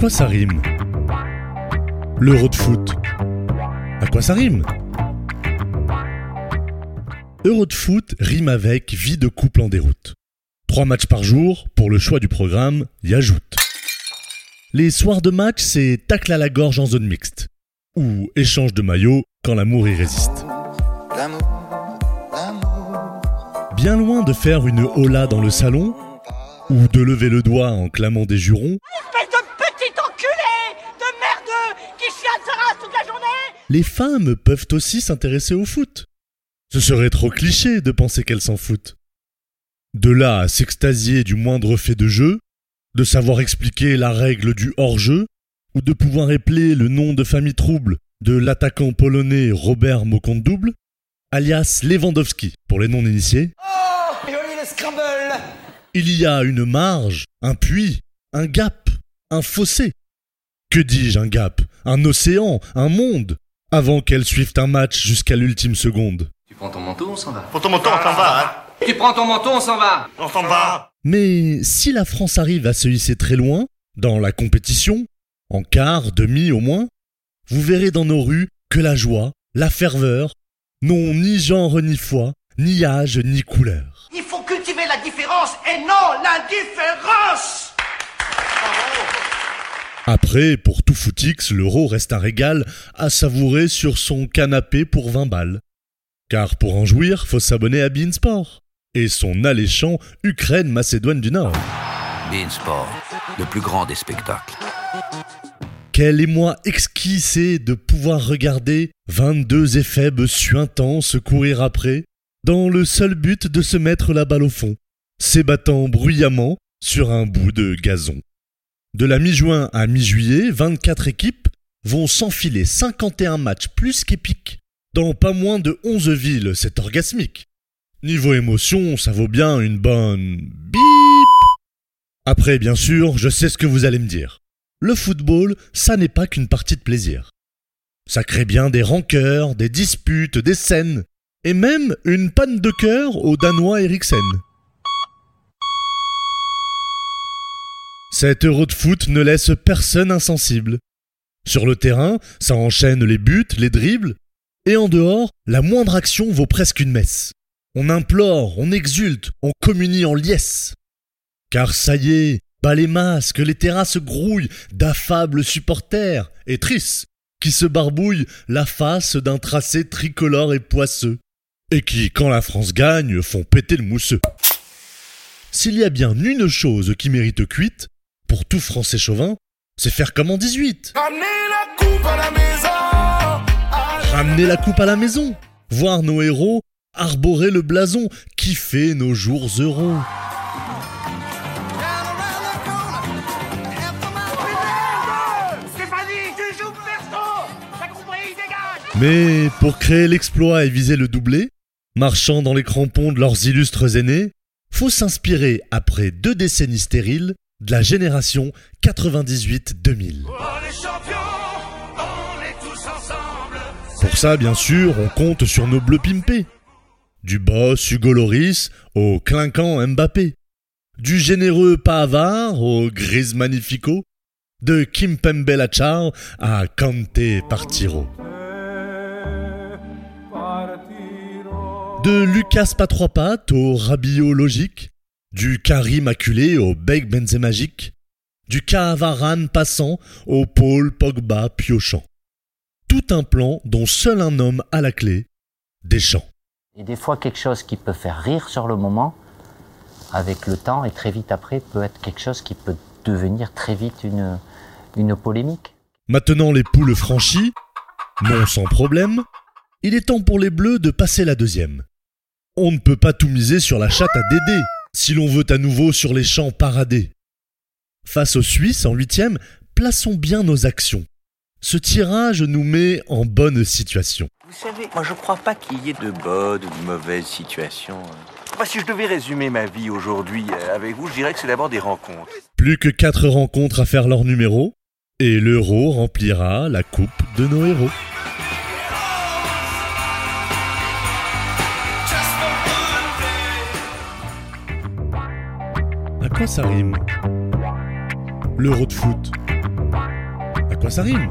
quoi ça rime L'euro de foot. À quoi ça rime Euro de foot rime avec vie de couple en déroute. Trois matchs par jour, pour le choix du programme, y ajoute. Les soirs de match, c'est tacle à la gorge en zone mixte. Ou échange de maillots quand l'amour y résiste. Bien loin de faire une hola dans le salon, ou de lever le doigt en clamant des jurons, les femmes peuvent aussi s'intéresser au foot. Ce serait trop cliché de penser qu'elles s'en foutent. De là à s'extasier du moindre fait de jeu, de savoir expliquer la règle du hors-jeu, ou de pouvoir épeler le nom de famille trouble de l'attaquant polonais Robert Mokondouble, alias Lewandowski pour les non-initiés, Oh le il y a une marge, un puits, un gap, un fossé. Que dis-je un gap Un océan, un monde, avant qu'elles suivent un match jusqu'à l'ultime seconde. Tu prends ton manteau, on s'en va. Pour ton montant, on s'en va, hein Tu prends ton manteau, on s'en va. On s'en va Mais si la France arrive à se hisser très loin, dans la compétition, en quart, demi au moins, vous verrez dans nos rues que la joie, la ferveur, n'ont ni genre ni foi, ni âge ni couleur. Il faut cultiver la différence et non l'indifférence Après, pour tout footix, l'euro reste un régal à savourer sur son canapé pour 20 balles. Car pour en jouir, faut s'abonner à Beansport et son alléchant Ukraine-Macédoine du Nord. Beansport, le plus grand des spectacles. Quel émoi exquis c'est de pouvoir regarder 22 éphèbes suintants se courir après, dans le seul but de se mettre la balle au fond, s'ébattant bruyamment sur un bout de gazon. De la mi-juin à mi-juillet, 24 équipes vont s'enfiler 51 matchs plus qu'épiques. Dans pas moins de 11 villes, c'est orgasmique. Niveau émotion, ça vaut bien une bonne bip. Après, bien sûr, je sais ce que vous allez me dire. Le football, ça n'est pas qu'une partie de plaisir. Ça crée bien des rancœurs, des disputes, des scènes, et même une panne de cœur au Danois Eriksen. Cet euro de foot ne laisse personne insensible. Sur le terrain, ça enchaîne les buts, les dribbles, et en dehors, la moindre action vaut presque une messe. On implore, on exulte, on communie en liesse. Car ça y est, bas les masques, les terrasses grouillent d'affables supporters et tristes qui se barbouillent la face d'un tracé tricolore et poisseux, et qui, quand la France gagne, font péter le mousseux. S'il y a bien une chose qui mérite cuite, pour tout Français chauvin, c'est faire comme en 18. Ramener la coupe à la maison, voir nos héros arborer le blason, kiffer nos jours heureux. Mais pour créer l'exploit et viser le doublé, marchant dans les crampons de leurs illustres aînés, faut s'inspirer, après deux décennies stériles, de la génération 98-2000. Pour ça, bien sûr, on compte sur nos bleus pimpés. Du boss Hugo Loris au clinquant Mbappé. Du généreux Pavard au grise magnifico. De Kimpembe Lachar à Kante Partiro. De Lucas pattes au Rabiot logique. Du Karim acculé au Beck Benzemagique. Du Cavaran passant au Paul Pogba piochant. Tout un plan dont seul un homme a la clé, Deschamps. Et des fois, quelque chose qui peut faire rire sur le moment, avec le temps et très vite après, peut être quelque chose qui peut devenir très vite une, une polémique. Maintenant les poules franchies, non sans problème, il est temps pour les bleus de passer la deuxième. On ne peut pas tout miser sur la chatte à Dédé, si l'on veut à nouveau sur les champs parader. Face aux Suisses en huitième, plaçons bien nos actions. Ce tirage nous met en bonne situation. Vous savez, moi je crois pas qu'il y ait de bonnes ou de mauvaises situations. Enfin, si je devais résumer ma vie aujourd'hui euh, avec vous, je dirais que c'est d'abord des rencontres. Plus que quatre rencontres à faire leur numéro, et l'euro remplira la coupe de nos héros. À quoi ça rime? L'euro de foot. À quoi ça rime?